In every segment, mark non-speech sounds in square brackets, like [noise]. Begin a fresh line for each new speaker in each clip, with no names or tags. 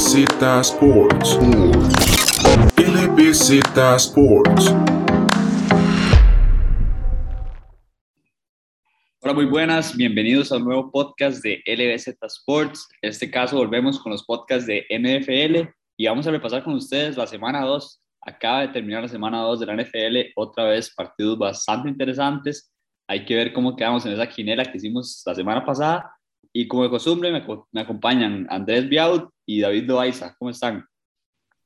LBZ Sports. LBZ Sports.
Hola, muy buenas. Bienvenidos a un nuevo podcast de LBZ Sports. En este caso volvemos con los podcasts de NFL y vamos a repasar con ustedes la semana 2. Acaba de terminar la semana 2 de la NFL. Otra vez partidos bastante interesantes. Hay que ver cómo quedamos en esa quinela que hicimos la semana pasada y como de costumbre me, me acompañan Andrés Biaut y David Loaiza. ¿Cómo están?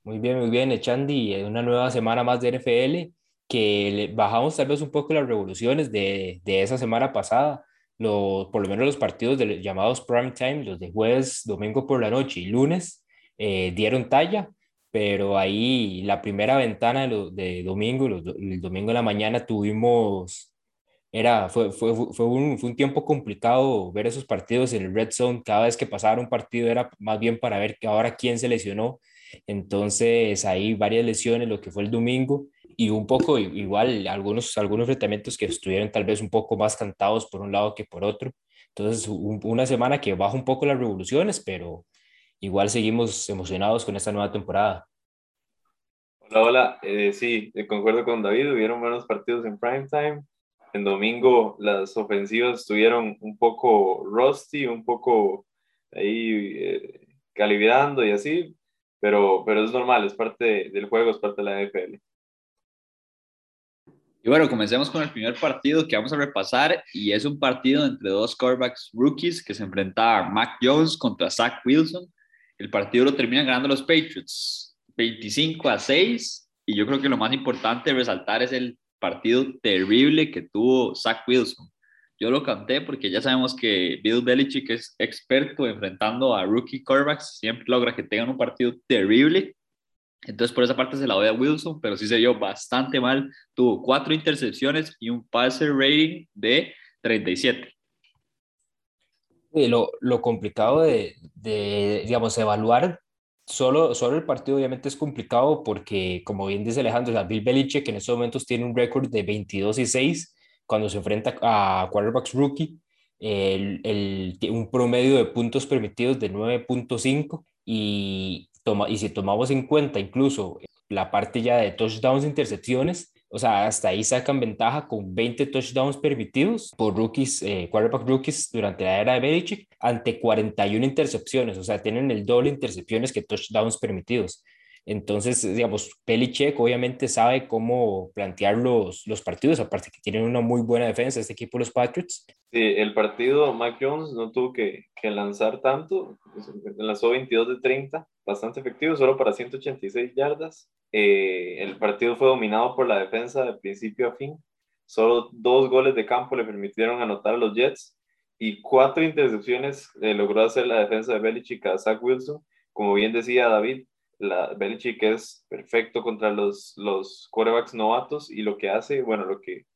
Muy bien, muy bien, Echandi. Una nueva semana más de NFL que bajamos tal vez un poco las revoluciones de, de esa semana pasada. Lo, por lo menos los partidos de, llamados prime time, los de jueves, domingo por la noche y lunes, eh, dieron talla, pero ahí la primera ventana de, de domingo, el domingo en la mañana tuvimos era, fue, fue, fue, un, fue un tiempo complicado ver esos partidos en el Red Zone. Cada vez que pasaba un partido era más bien para ver ahora quién se lesionó. Entonces, ahí varias lesiones, lo que fue el domingo, y un poco igual algunos, algunos enfrentamientos que estuvieron tal vez un poco más cantados por un lado que por otro. Entonces, una semana que baja un poco las revoluciones, pero igual seguimos emocionados con esta nueva temporada.
Hola, hola. Eh, sí, concuerdo con David. Hubieron buenos partidos en prime time en domingo las ofensivas estuvieron un poco rusty, un poco ahí eh, calibrando y así, pero, pero es normal, es parte del juego, es parte de la NFL.
Y bueno, comencemos con el primer partido que vamos a repasar y es un partido entre dos quarterbacks rookies que se enfrentaban Mac Jones contra Zach Wilson. El partido lo terminan ganando los Patriots 25 a 6 y yo creo que lo más importante resaltar es el partido terrible que tuvo Zach Wilson. Yo lo canté porque ya sabemos que Bill Belichick es experto enfrentando a rookie quarterbacks, siempre logra que tengan un partido terrible. Entonces, por esa parte se la doy a Wilson, pero sí se dio bastante mal. Tuvo cuatro intercepciones y un passer rating de 37.
Lo, lo complicado de, de, digamos, evaluar Solo, solo el partido obviamente es complicado porque, como bien dice Alejandro, Bill Belichick en estos momentos tiene un récord de 22 y 6 cuando se enfrenta a quarterbacks rookie, el, el, un promedio de puntos permitidos de 9.5 y, toma, y si tomamos en cuenta incluso la parte ya de touchdowns e intercepciones, o sea, hasta ahí sacan ventaja con 20 touchdowns permitidos por rookies, eh, quarterback rookies durante la era de Belichick ante 41 intercepciones. O sea, tienen el doble intercepciones que touchdowns permitidos. Entonces, digamos, Belichick obviamente sabe cómo plantear los, los partidos, aparte que tienen una muy buena defensa este equipo, los Patriots.
Sí, el partido, Mac Jones no tuvo que, que lanzar tanto, lanzó 22 de 30, bastante efectivo, solo para 186 yardas. Eh, el partido fue dominado por la defensa de principio a fin. Solo dos goles de campo le permitieron anotar a los Jets y cuatro intercepciones eh, logró hacer la defensa de Belichick a Zach Wilson. Como bien decía David, la, Belichick es perfecto contra los, los quarterbacks novatos y lo que hace, bueno, lo que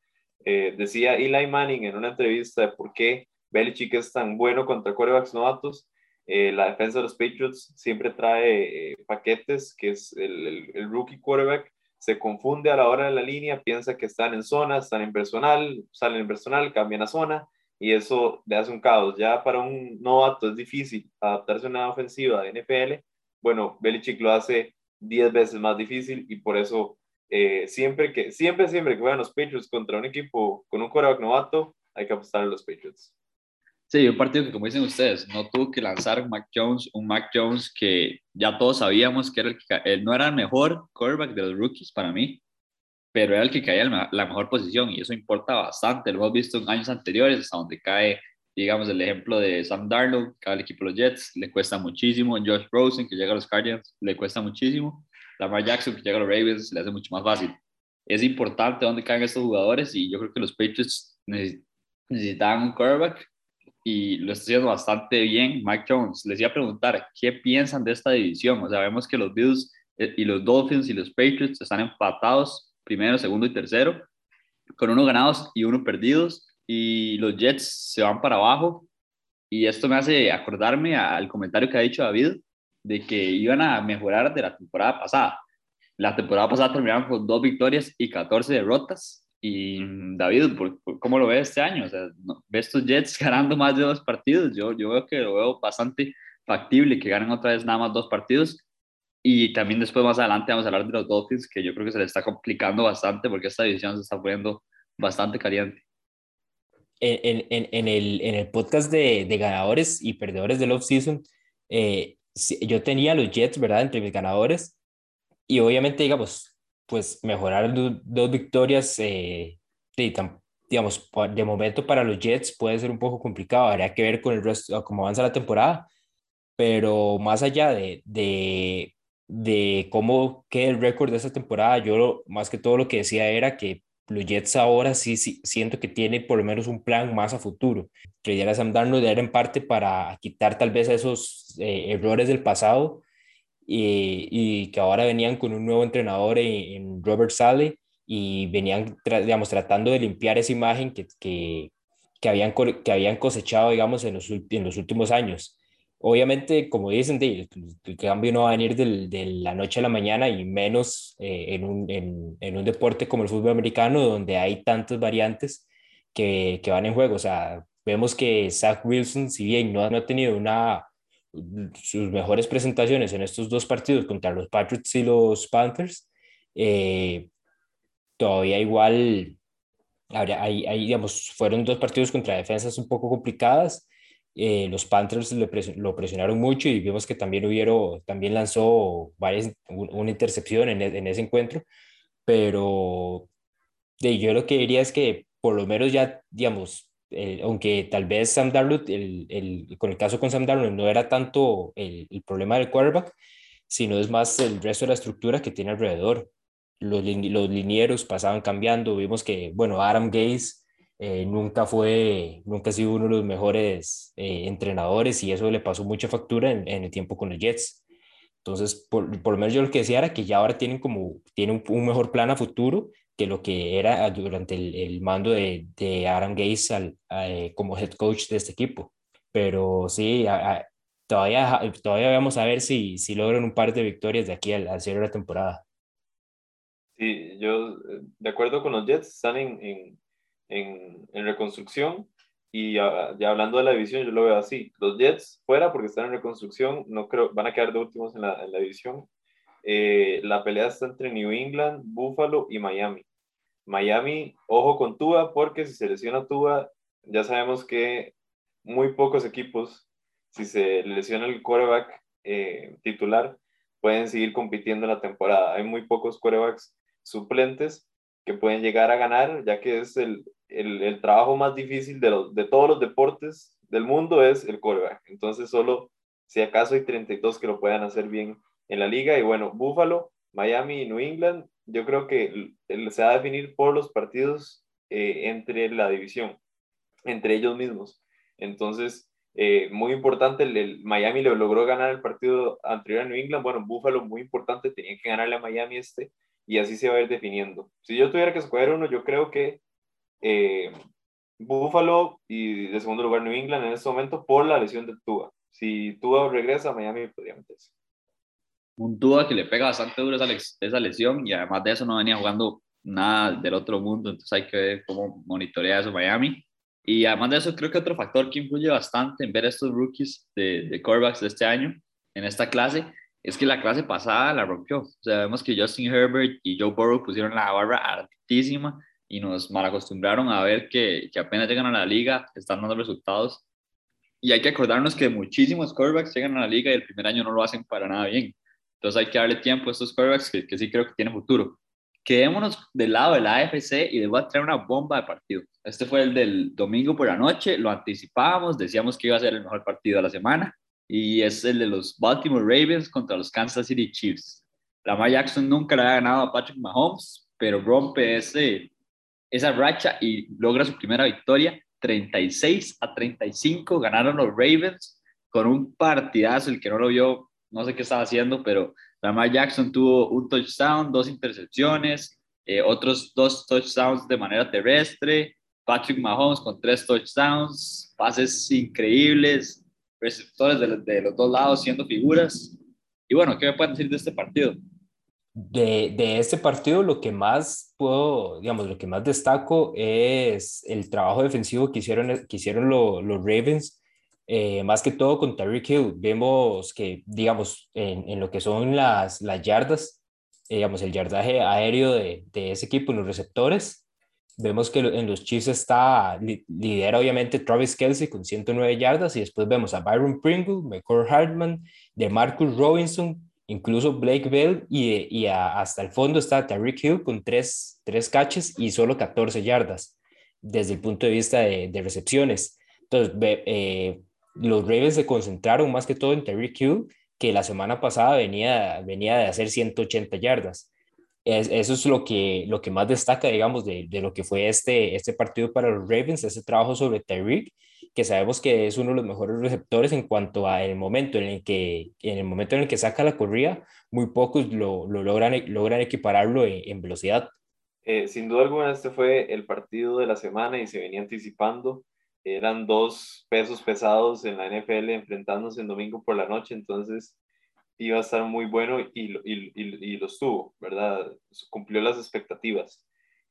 eh, decía Eli Manning en una entrevista de por qué Belichick es tan bueno contra quarterbacks novatos, eh, la defensa de los Patriots siempre trae eh, paquetes, que es el, el, rookie quarterback, se confunde a la hora de la línea, piensa que están en zona, están en personal, salen en personal, cambian a zona, y eso le hace un caos. Ya para un novato es difícil adaptarse a una ofensiva de NFL. Bueno, Belichick lo hace 10 veces más difícil y por eso eh, siempre que siempre siempre que juegan los Patriots contra un equipo con un quarterback novato, hay que apostar a los Patriots.
Sí, un partido que, como dicen ustedes, no tuvo que lanzar un Mac Jones, un Mac Jones que ya todos sabíamos que era el que él no era el mejor quarterback de los rookies para mí, pero era el que caía en la mejor posición y eso importa bastante. Lo hemos visto en años anteriores, hasta donde cae, digamos, el ejemplo de Sam Darnold, que el equipo de los Jets, le cuesta muchísimo. Josh Rosen, que llega a los Cardinals, le cuesta muchísimo. Lamar Jackson, que llega a los Ravens, le hace mucho más fácil. Es importante dónde caen estos jugadores y yo creo que los Patriots necesitaban un quarterback y lo está haciendo bastante bien Mike Jones. Les iba a preguntar, ¿qué piensan de esta división? O sea, vemos que los Bills eh, y los Dolphins y los Patriots están empatados, primero, segundo y tercero, con uno ganados y uno perdidos, y los Jets se van para abajo. Y esto me hace acordarme al comentario que ha dicho David de que iban a mejorar de la temporada pasada. La temporada pasada terminaron con dos victorias y 14 derrotas y David, ¿cómo lo ves este año? O sea, ¿Ves estos Jets [laughs] ganando más de dos partidos? Yo, yo veo que lo veo bastante factible que ganen otra vez nada más dos partidos. Y también después más adelante vamos a hablar de los Dolphins, que yo creo que se les está complicando bastante porque esta división se está poniendo bastante caliente.
En, en, en el, en el podcast de, de ganadores y perdedores del off-season, eh, yo tenía los Jets, ¿verdad? Entre mis ganadores. Y obviamente, digamos, pues mejorar dos victorias, eh, digamos, de momento para los Jets puede ser un poco complicado. Habría que ver con el resto, cómo avanza la temporada. Pero más allá de, de, de cómo queda el récord de esta temporada, yo más que todo lo que decía era que los Jets ahora sí, sí siento que tiene por lo menos un plan más a futuro. Creía Sam Darnold era en parte para quitar tal vez esos eh, errores del pasado y, y, que ahora venían con un nuevo entrenador en, Robert Sale y venían, digamos, tratando de limpiar esa imagen que, que, que, habían, que habían cosechado, digamos, en los, en los últimos años. Obviamente, como dicen, el, cambio no va a venir de la noche a la mañana y menos eh, en, un, en, en, un, deporte como el fútbol americano, donde hay tantas variantes que, que, van en juego. O sea, vemos que Zach Wilson, si bien no, no ha tenido una, sus mejores presentaciones en estos dos partidos contra los Patriots y los Panthers, eh, todavía igual, hay, hay, digamos, fueron dos partidos contra defensas un poco complicadas. Eh, los Panthers lo presionaron mucho y vimos que también hubieron, también lanzó varias, una intercepción en, en ese encuentro, pero de, yo lo que diría es que por lo menos ya, digamos, eh, aunque tal vez Sam Darnold, el, el, con el caso con Sam Darnold no era tanto el, el, problema del quarterback, sino es más el resto de la estructura que tiene alrededor. Los, los linieros pasaban cambiando, vimos que, bueno, Adam Gaze eh, nunca fue, nunca ha sido uno de los mejores eh, entrenadores y eso le pasó mucha factura en, el tiempo con los Jets. Entonces, por, por, lo menos yo lo que decía era que ya ahora tienen como, tienen un, mejor plan a futuro que lo que era durante el, el mando de, de Aaron Gates al, eh, como head coach de este equipo. Pero sí, todavía, todavía vamos a ver si, si logran un par de victorias de aquí al, al cierre de la temporada.
Sí, yo de acuerdo con los Jets, están en en, en reconstrucción. Y ya, hablando de la división, yo lo veo así. Los Jets fuera porque están en reconstrucción, no creo, van a quedar de últimos en la, en la división. Eh, la pelea está entre New England, Buffalo y Miami. Miami, ojo con Tua, porque si se lesiona Tua, ya sabemos que muy pocos equipos, si se lesiona el quarterback eh, titular, pueden seguir compitiendo en la temporada. Hay muy pocos quarterbacks suplentes que pueden llegar a ganar, ya que es el, el, el trabajo más difícil de, los, de todos los deportes del mundo es el quarterback. Entonces solo si acaso hay 32 que lo puedan hacer bien en la liga. Y bueno, Buffalo, Miami y New England, yo creo que se va a definir por los partidos eh, entre la división, entre ellos mismos. Entonces, eh, muy importante, el, Miami le logró ganar el partido anterior a New England. Bueno, Buffalo, muy importante, tenía que ganarle a Miami este, y así se va a ir definiendo. Si yo tuviera que escoger uno, yo creo que eh, Buffalo y de segundo lugar New England en este momento por la lesión de Tua. Si Tua regresa, Miami podría meterse.
Un Tua que le pega bastante duro esa, esa lesión y además de eso no venía jugando nada del otro mundo, entonces hay que ver cómo monitorea eso Miami. Y además de eso, creo que otro factor que influye bastante en ver estos rookies de, de quarterbacks de este año en esta clase es que la clase pasada la rompió. O sea, vemos que Justin Herbert y Joe Burrow pusieron la barra altísima y nos malacostumbraron a ver que, que apenas llegan a la liga, están dando resultados. Y hay que acordarnos que muchísimos quarterbacks llegan a la liga y el primer año no lo hacen para nada bien. Entonces hay que darle tiempo a estos quarterbacks que, que sí creo que tienen futuro. Quedémonos del lado de la AFC y les voy a traer una bomba de partido. Este fue el del domingo por la noche, lo anticipábamos, decíamos que iba a ser el mejor partido de la semana y es el de los Baltimore Ravens contra los Kansas City Chiefs. Lamar Jackson nunca le ha ganado a Patrick Mahomes, pero rompe ese, esa racha y logra su primera victoria. 36 a 35 ganaron los Ravens con un partidazo. El que no lo vio, no sé qué estaba haciendo, pero Lamar Jackson tuvo un touchdown, dos intercepciones, eh, otros dos touchdowns de manera terrestre. Patrick Mahomes con tres touchdowns, pases increíbles, receptores de, de los dos lados siendo figuras. Y bueno, ¿qué me pueden decir de este partido?
de, de, este partido lo que más puedo, digamos, lo que más destaco es el trabajo defensivo que hicieron, que hicieron los Ravens eh, más que todo con Tyreek Hill. Vemos que, digamos, en, en lo que son las, las yardas, eh, digamos, el yardaje aéreo de, de ese equipo los receptores, vemos que en los Chiefs está, lidera obviamente Travis Kelsey con 109 yardas y después vemos a Byron Pringle, McCord Hartman, de Marcus Robinson, incluso Blake Bell y, y hasta el fondo está Tyreek Hill con tres, tres catches y solo 14 yardas desde el punto de vista de, de recepciones. Entonces, eh, los Ravens se concentraron más que todo en Tyreek Hill, que la semana pasada venía, venía de hacer 180 yardas. eso es lo que, lo que más destaca, digamos, de, de, lo que fue este, este partido para los Ravens, ese trabajo sobre Tyreek, que sabemos que es uno de los mejores receptores en cuanto a el momento en el que, en el momento en el que saca la corrida, muy pocos lo, lo logran, logran equipararlo en, en velocidad.
Eh, sin duda alguna, este fue el partido de la semana y se venía anticipando eran dos pesos pesados en la NFL enfrentándose en domingo por la noche, entonces iba a estar muy bueno y, y, y, y los tuvo, ¿verdad? Cumplió las expectativas.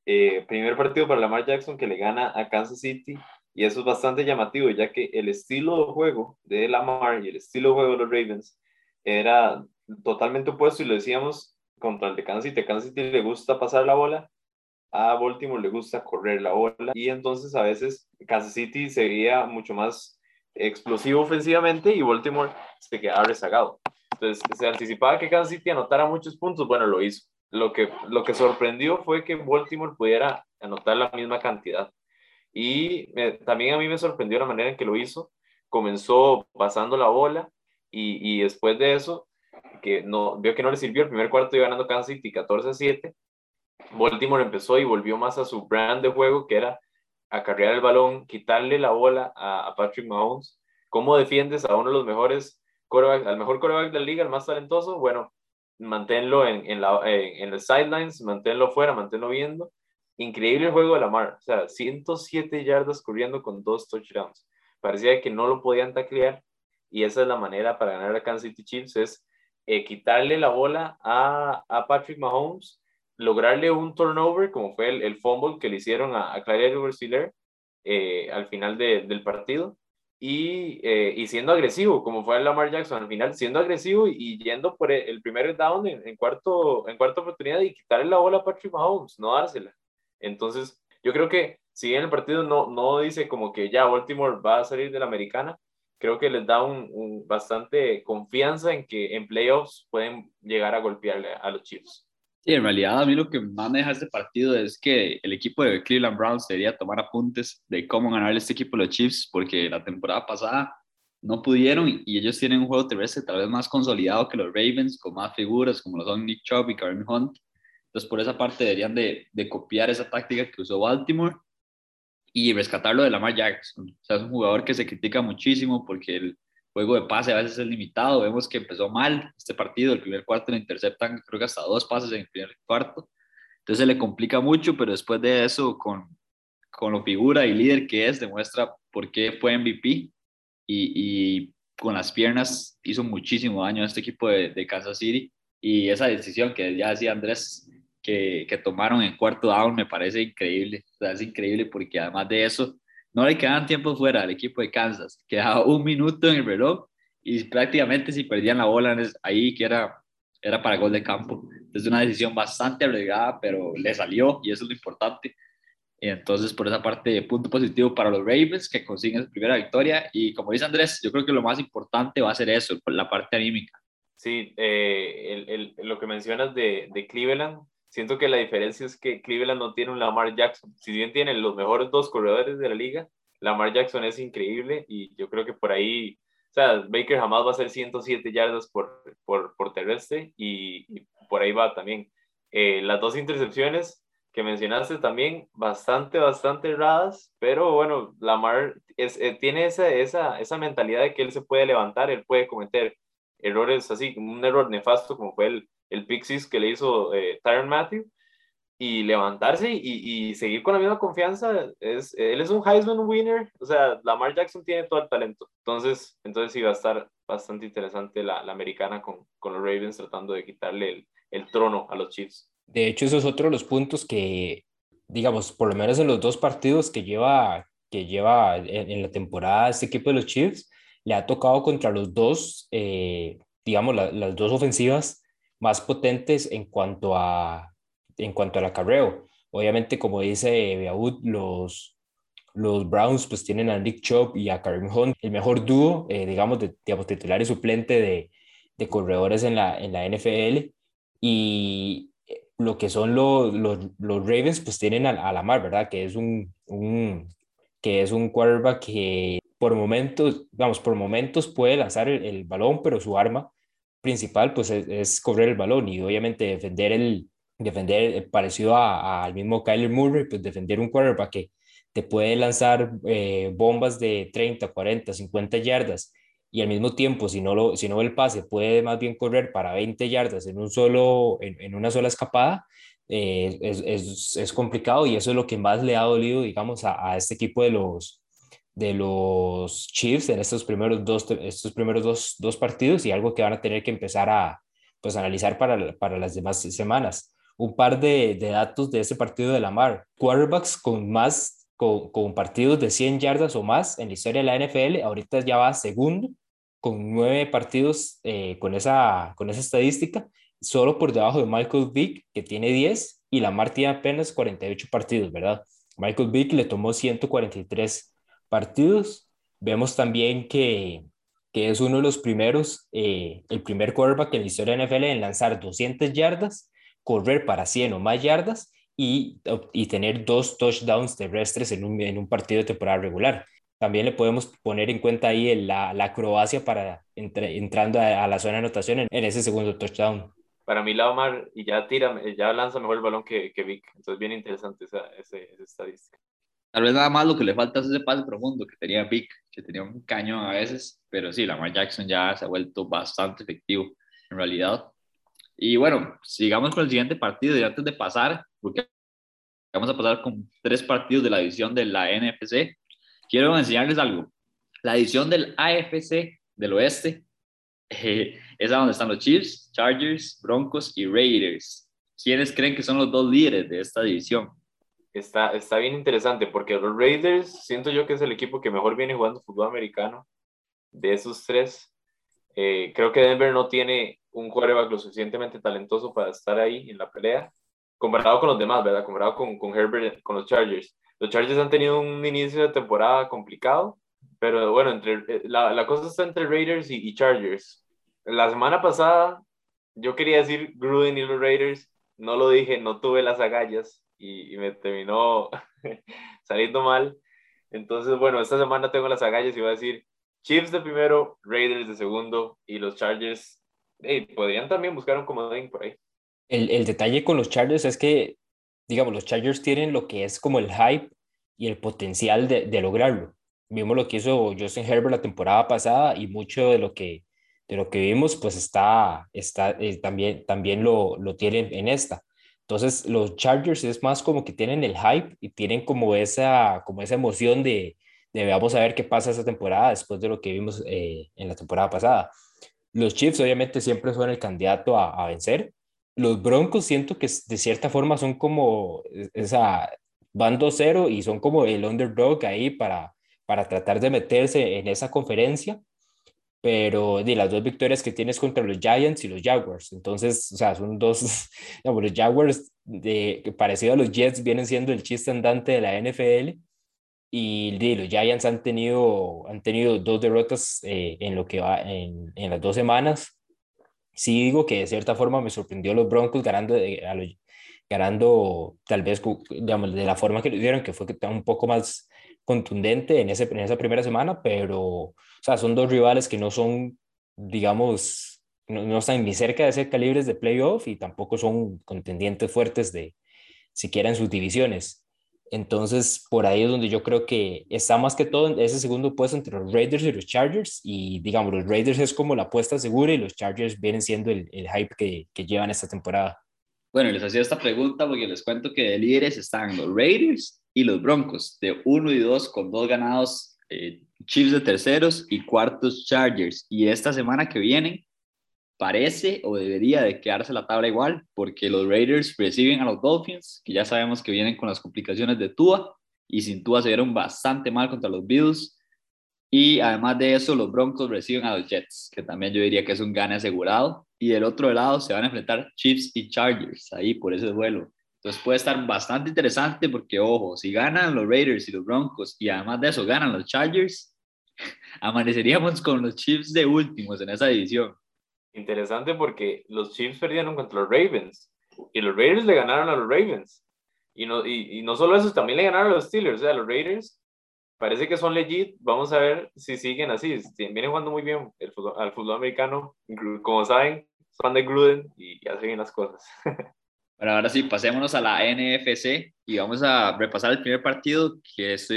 Eh, primer partido para Lamar Jackson que le gana a Kansas City y eso es bastante llamativo ya que el estilo de juego de Lamar y el estilo de juego de los Ravens era totalmente opuesto y lo decíamos contra el de Kansas City. Kansas City le gusta pasar la bola a Baltimore le gusta correr la bola y entonces a veces Kansas City se veía mucho más explosivo ofensivamente y Baltimore se quedaba rezagado. Entonces se anticipaba que Kansas City anotara muchos puntos, bueno, lo hizo. Lo que, lo que sorprendió fue que Baltimore pudiera anotar la misma cantidad. Y también a mí me sorprendió la manera en que lo hizo. Comenzó pasando la bola y, y después de eso, que no, vio que no le sirvió, el primer cuarto iba ganando Kansas City 14 a 7 Baltimore empezó y volvió más a su brand de juego, que era acarrear el balón, quitarle la bola a, Patrick Mahomes. ¿Cómo defiendes a uno de los mejores al mejor quarterback de la liga, el más talentoso? Bueno, manténlo en, en, la, los sidelines, manténlo fuera, manténlo viendo. Increíble el juego de Lamar, o sea, 107 yardas corriendo con dos touchdowns. Parecía que no lo podían taclear y esa es la manera para ganar a Kansas City Chiefs, es eh, quitarle la bola a, a Patrick Mahomes lograrle un turnover, como fue el, el fumble que le hicieron a, a Clyde edwards eh, al final del partido, y, eh, y, siendo agresivo, como fue el Lamar Jackson al final, siendo agresivo y, yendo por el, primer down en, cuarto, en cuarta oportunidad y quitarle la bola a Patrick Mahomes, no dársela. Entonces, yo creo que si en el partido no, no dice como que ya Baltimore va a salir de la americana, creo que les da un bastante confianza en que en playoffs pueden llegar a golpearle a los Chiefs.
Sí, en realidad a mí lo que más me deja este partido es que el equipo de Cleveland Browns debería tomar apuntes de cómo ganar este equipo de los Chiefs, porque la temporada pasada no pudieron y ellos tienen un juego terrestre tal vez más consolidado que los Ravens, con más figuras como lo son Nick Chubb y Kareem Hunt. Entonces por esa parte deberían de, de copiar esa táctica que usó Baltimore y rescatarlo de Lamar Jackson. O sea, es un jugador que se critica muchísimo porque el, juego de pase a veces es limitado. Vemos que empezó mal este partido, el primer cuarto le interceptan creo que hasta dos pases en el primer cuarto. Entonces se le complica mucho, pero después de eso, con, con lo figura y líder que es, demuestra por qué fue MVP y, y con las piernas hizo muchísimo daño a este equipo de, de Kansas City. Y esa decisión que ya decía Andrés que, que tomaron en cuarto down me parece increíble. O sea, es increíble porque además de eso, no le quedaban tiempo fuera al equipo de Kansas, quedaba un minuto en el reloj y prácticamente si perdían la bola ahí que era, era para gol de campo. Es una decisión bastante arriesgada, pero le salió y eso es lo importante. Entonces, por esa parte, punto positivo para los Ravens que consiguen su primera victoria. Y como dice Andrés, yo creo que lo más importante va a ser eso, la parte anímica.
Sí, eh, el, el, lo que mencionas de, de Cleveland, Siento que la diferencia es que Cleveland no tiene un Lamar Jackson. Si bien tiene los mejores dos corredores de la liga, Lamar Jackson es increíble y yo creo que por ahí, o sea, Baker jamás va a ser 107 yardas por, por, por terrestre y, por ahí va también. Eh, las dos intercepciones que mencionaste también, bastante, bastante erradas, pero bueno, Lamar es, eh, tiene esa, esa, esa mentalidad de que él se puede levantar, él puede cometer errores así, un error nefasto como fue el, el Pixies que le hizo eh, Tyron Matthew y levantarse y, y, seguir con la misma confianza. Es, él es un Heisman winner, o sea, Lamar Jackson tiene todo el talento. Entonces, entonces sí va a estar bastante interesante la, la americana con, con, los Ravens tratando de quitarle el, el, trono a los Chiefs.
De hecho, eso es otro de los puntos que, digamos, por lo menos en los dos partidos que lleva, que lleva en, en la temporada este equipo de los Chiefs, le ha tocado contra los dos, eh, digamos, las dos ofensivas más potentes en cuanto a en cuanto al acarreo. Obviamente, como dice Beaud, los, los Browns pues tienen a Nick Chubb y a Karim Hunt, el mejor dúo, eh, digamos, de digamos, titular y suplente de, de corredores en la, en la NFL. Y lo que son los, los, los Ravens, pues tienen a, a, Lamar, ¿verdad? Que es un, un, que es un quarterback que por momentos, vamos, por momentos puede lanzar el, el balón, pero su arma principal pues es, es, correr el balón y obviamente defender el defender eh, parecido al mismo Kyler Murray, pues defender un quarterback que te puede lanzar eh, bombas de 30, 40, 50 yardas y al mismo tiempo, si no, lo, si no el pase, puede más bien correr para 20 yardas en, un solo, en, en una sola escapada, eh, es, es, es, complicado y eso es lo que más le ha dolido, digamos, a, a, este equipo de los, de los Chiefs en estos primeros, dos, estos primeros dos, dos partidos y algo que van a tener que empezar a pues, analizar para, para las demás semanas. Un par de, datos de ese partido de Lamar. Quarterbacks con más con, con, partidos de 100 yardas o más en la historia de la NFL. Ahorita ya va segundo con nueve partidos eh, con, esa, con esa estadística, solo por debajo de Michael Vick, que tiene 10, y Lamar tiene apenas 48 partidos, ¿verdad? Michael Vick le tomó 143 partidos. Vemos también que, que es uno de los primeros, eh, el primer quarterback en la historia de NFL en lanzar 200 yardas, correr para 100 o más yardas y, y tener dos touchdowns terrestres en un, en un partido de temporada regular. También le podemos poner en cuenta ahí la, la acrobacia para entre, entrando a, a, la zona de anotación en, en, ese segundo touchdown.
Para mí, Laomar y ya tira, ya lanza mejor el balón que, que Vic. Entonces, bien interesante esa, esa, esa, estadística.
Tal vez nada más lo que le falta es ese pase profundo que tenía Vic, que tenía un cañón a veces, pero sí, Lamar Jackson ya se ha vuelto bastante efectivo en realidad. Y bueno, sigamos con el siguiente partido y antes de pasar, porque vamos a pasar con tres partidos de la división de la NFC. Quiero enseñarles algo. La división del AFC del oeste eh, es a donde están los Chiefs, Chargers, Broncos y Raiders. ¿Quiénes creen que son los dos líderes de esta división?
Está, está bien interesante porque los Raiders siento yo que es el equipo que mejor viene jugando fútbol americano de esos tres. Eh, creo que Denver no tiene un quarterback lo suficientemente talentoso para estar ahí en la pelea, comparado con los demás, ¿verdad? Comparado con, con Herbert, con los Chargers. Los Chargers han tenido un inicio de temporada complicado, pero bueno, entre, eh, la, la cosa está entre Raiders y, y, Chargers. La semana pasada yo quería decir Gruden y los Raiders, no lo dije, no tuve las agallas y, y me terminó [laughs] saliendo mal. Entonces, bueno, esta semana tengo las agallas y voy a decir Chiefs de primero, Raiders de segundo y los Chargers hey, podrían también buscar un comodín por ahí.
El, el detalle con los Chargers es que, digamos, los Chargers tienen lo que es como el hype y el potencial de, de lograrlo. Vimos lo que hizo Justin Herbert la temporada pasada y mucho de lo que, de lo que vimos, pues está, está eh, también, también lo, lo tienen en esta. Entonces, los Chargers es más como que tienen el hype y tienen como esa, como esa emoción de, de vamos a ver qué pasa esta temporada después de lo que vimos eh, en la temporada pasada. Los Chiefs obviamente siempre son el candidato a, a, vencer. Los Broncos siento que de cierta forma son como esa, van 2-0 y son como el underdog ahí para, para tratar de meterse en esa conferencia, pero de las dos victorias que tienes contra los Giants y los Jaguars, entonces, o sea, son dos, [laughs] digamos, los Jaguars, de, parecido a los Jets, vienen siendo el chiste andante de la NFL, y de, los Giants han tenido, han tenido dos derrotas eh, en lo que va en, en, las dos semanas. Sí digo que de cierta forma me sorprendió los Broncos ganando a los, ganando tal vez digamos, de la forma que lo hicieron, que fue un poco más contundente en, esa primera semana, pero o sea, son dos rivales que no son, digamos, no, están ni cerca de ser calibres de playoff y tampoco son contendientes fuertes de siquiera en sus divisiones. Entonces, por ahí es donde yo creo que está más que todo en ese segundo puesto entre los Raiders y los Chargers. Y digamos, los Raiders es como la apuesta segura y los Chargers vienen siendo el, el hype que, que, llevan esta temporada.
Bueno, les hacía esta pregunta porque les cuento que de líderes están los Raiders y los Broncos, de 1 y 2 con dos ganados, eh, Chiefs de terceros y cuartos Chargers. Y esta semana que viene parece o debería de quedarse la tabla igual, porque los Raiders reciben a los Dolphins, que ya sabemos que vienen con las complicaciones de Tua, y sin Tua se vieron bastante mal contra los Bills. Y además de eso, los Broncos reciben a los Jets, que también yo diría que es un gane asegurado. Y del otro lado se van a enfrentar Chiefs y Chargers ahí por ese vuelo. Entonces puede estar bastante interesante porque, ojo, si ganan los Raiders y los Broncos y además de eso ganan los Chargers, [laughs] amaneceríamos con los Chiefs de últimos en esa división.
Interesante porque los Chiefs perdieron contra los Ravens y los Raiders le ganaron a los Ravens. Y no, y, y no solo eso, también le ganaron a los Steelers. O sea, los Raiders parece que son legit. Vamos a ver si siguen así. Vienen jugando muy bien el fútbol, al fútbol americano. Como saben, son de Gruden y ya siguen las cosas. [laughs]
Bueno, ahora sí, pasémonos a la NFC y vamos a repasar el primer partido que es,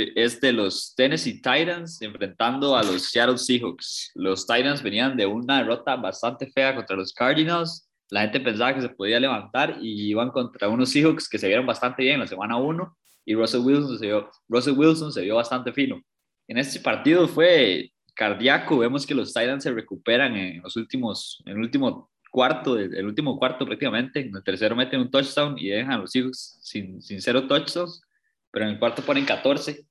de los Tennessee Titans enfrentando a los Seattle Seahawks. Los Titans venían de una derrota bastante fea contra los Cardinals. La gente pensaba que se podía levantar y iban contra unos Seahawks que se vieron bastante bien en la semana 1 y Russell Wilson se vio, Russell Wilson se vio bastante fino. En este partido fue cardíaco, vemos que los Titans se recuperan en los últimos, en el último cuarto, el último cuarto prácticamente, en el tercero meten un touchdown y dejan a los Seahawks sin, sin cero touchdowns, pero en el cuarto ponen 14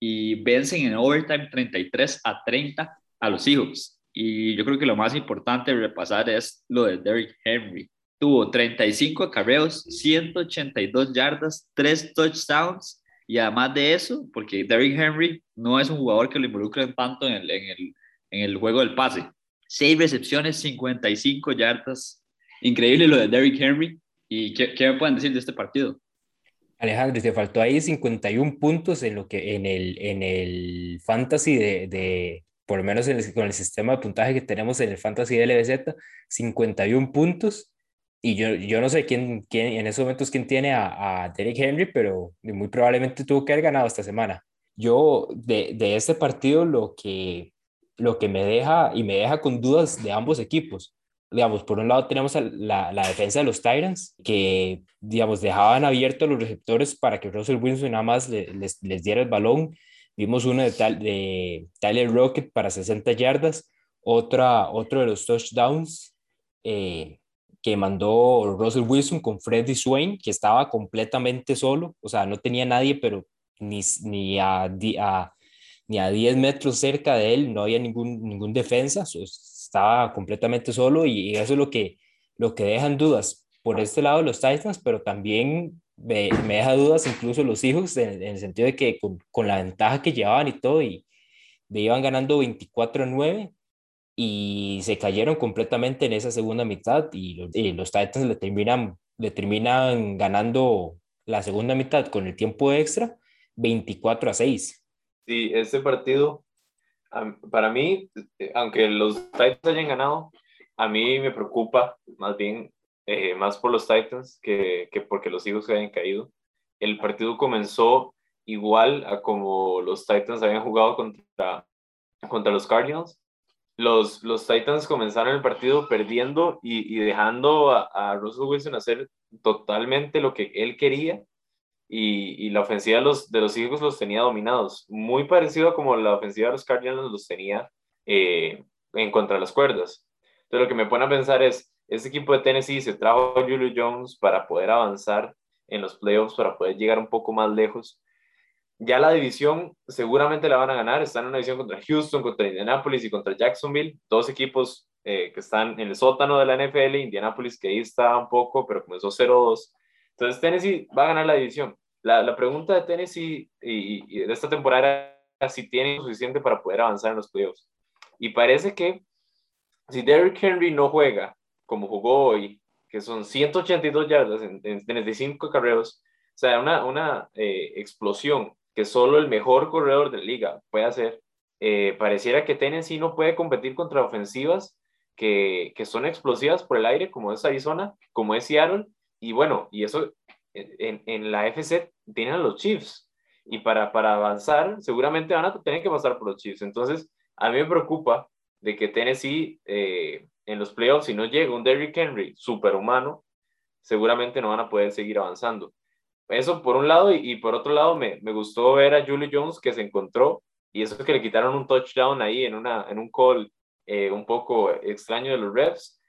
y vencen en overtime 33 a 30 a los Seahawks. Y yo creo que lo más importante de repasar es lo de Derrick Henry. Tuvo 35 acarreos, 182 yardas, 3 touchdowns y además de eso, porque Derrick Henry no es un jugador que lo involucren tanto en el, en el, en el juego del pase, 6 recepciones, 55 yardas. Increíble lo de Derrick Henry. ¿Y qué, qué, me pueden decir de este partido?
Alejandro, te faltó ahí 51 puntos en, lo que, en, el, en el fantasy de, de por lo menos en el, con el sistema de puntaje que tenemos en el fantasy de LBZ, 51 puntos. Y yo, yo no sé quién, quién en esos momentos quién tiene a, a Derrick Henry, pero muy probablemente tuvo que haber ganado esta semana. Yo de, de este partido lo que, lo que me deja y me deja con dudas de ambos equipos. Digamos, por un lado tenemos la, la defensa de los Tyrants, que, digamos, dejaban abiertos los receptores para que Russell Wilson nada más les, les, diera el balón. Vimos uno de, tal, de Tyler Rocket para 60 yardas, otra, otro de los touchdowns eh, que mandó Russell Wilson con Freddy Swain, que estaba completamente solo, o sea, no tenía nadie, pero ni, ni a ni a 10 metros cerca de él, no había ningún, ningún defensa, estaba completamente solo y eso es lo que, lo que dejan dudas por este lado los Titans, pero también me, me deja dudas incluso los hijos en, en el sentido de que con, con, la ventaja que llevaban y todo, y iban ganando 24-9 y se cayeron completamente en esa segunda mitad y los, y los Titans le terminan, le terminan ganando la segunda mitad con el tiempo extra 24 a 6.
Sí, este partido, para mí, eh, aunque los Titans hayan ganado, a mí me preocupa más bien, eh, más por los Titans que, que porque los Eagles hayan caído. El partido comenzó igual a como los Titans habían jugado contra, contra los Cardinals. Los, los Titans comenzaron el partido perdiendo y, y dejando a, a Russell Wilson hacer totalmente lo que él quería y, la ofensiva de los, de los Eagles los tenía dominados, muy parecido a como la ofensiva de los Cardinals los tenía eh, en contra de las cuerdas. Entonces lo que me pone a pensar es, este equipo de Tennessee se trajo a Julio Jones para poder avanzar en los playoffs, para poder llegar un poco más lejos. Ya la división seguramente la van a ganar, están en una división contra Houston, contra Indianapolis y contra Jacksonville, dos equipos eh, que están en el sótano de la NFL, Indianapolis que ahí está un poco, pero comenzó 0-2 entonces Tennessee va a ganar la división. La, pregunta de Tennessee y, de esta temporada era si tiene suficiente para poder avanzar en los playoffs. Y parece que si Derrick Henry no juega como jugó hoy, que son 182 yardas en, en 35 carreros, o sea, una, una eh, explosión que solo el mejor corredor de la liga puede hacer, eh, pareciera que Tennessee no puede competir contra ofensivas que, que son explosivas por el aire, como es Arizona, como es Seattle, y bueno, y eso en, en la FC tienen a los Chiefs. Y para, para avanzar, seguramente van a tener que pasar por los Chiefs. Entonces, a mí me preocupa de que Tennessee eh, en los playoffs, si no llega un Derrick Henry superhumano, seguramente no van a poder seguir avanzando. Eso por un lado, y, y por otro lado, me, me, gustó ver a Julio Jones que se encontró, y eso es que le quitaron un touchdown ahí en, una, en un call eh, un poco extraño de los refs.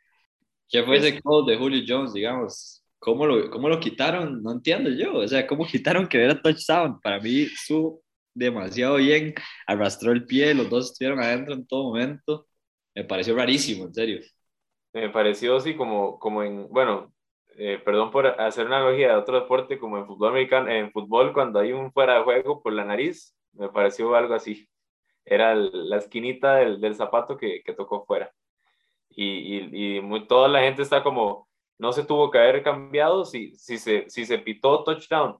¿Qué fue ese call de Julio Jones, digamos? ¿Cómo lo, ¿Cómo lo quitaron? No entiendo yo. O sea, ¿cómo quitaron que era touchdown? Para mí, su demasiado bien, arrastró el pie, los dos estuvieron adentro en todo momento. Me pareció rarísimo, en serio.
Me pareció así como, como en, bueno, eh, perdón por hacer una analogía de otro deporte, como en fútbol americano, en fútbol cuando hay un fuera de juego por la nariz, me pareció algo así. Era la esquinita del, del zapato que, que, tocó fuera. Y, y, y muy, toda la gente está como, no se tuvo que haber cambiado si, si, se, si se pitó touchdown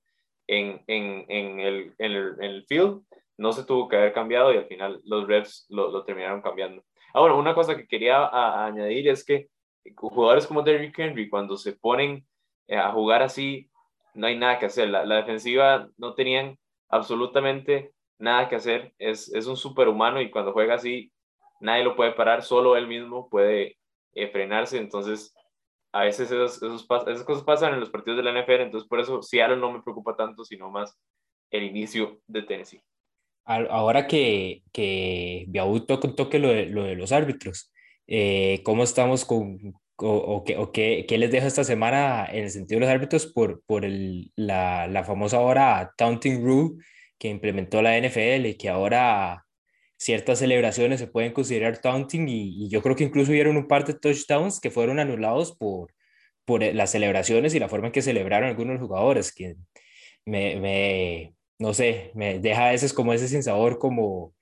en, en, en, el, en, el, field, no se tuvo que haber cambiado y al final los refs lo, lo terminaron cambiando. Ahora, una cosa que quería añadir es que jugadores como Derrick Henry, cuando se ponen eh, a jugar así, no hay nada que hacer. La, la defensiva no tenían absolutamente nada que hacer. Es, es un superhumano y cuando juega así, nadie lo puede parar, solo él mismo puede eh, frenarse. Entonces, a veces esos, esos, esas cosas pasan en los partidos de la NFL, entonces por eso Seattle no me preocupa tanto, sino más el inicio de Tennessee.
Ahora que, que toque lo, de, lo de los árbitros, eh, ¿cómo estamos con, o, o, qué, o qué, qué, les deja esta semana en el sentido de los árbitros por, por el, la, la famosa ahora taunting rule que implementó la NFL y que ahora ciertas celebraciones se pueden considerar taunting y, yo creo que incluso hubieron un par de touchdowns que fueron anulados por, por las celebraciones y la forma en que celebraron algunos jugadores, que me, me no sé, me deja a veces como ese sinsabor como,